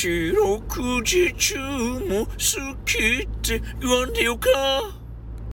四六時中も好きって言わんでよか。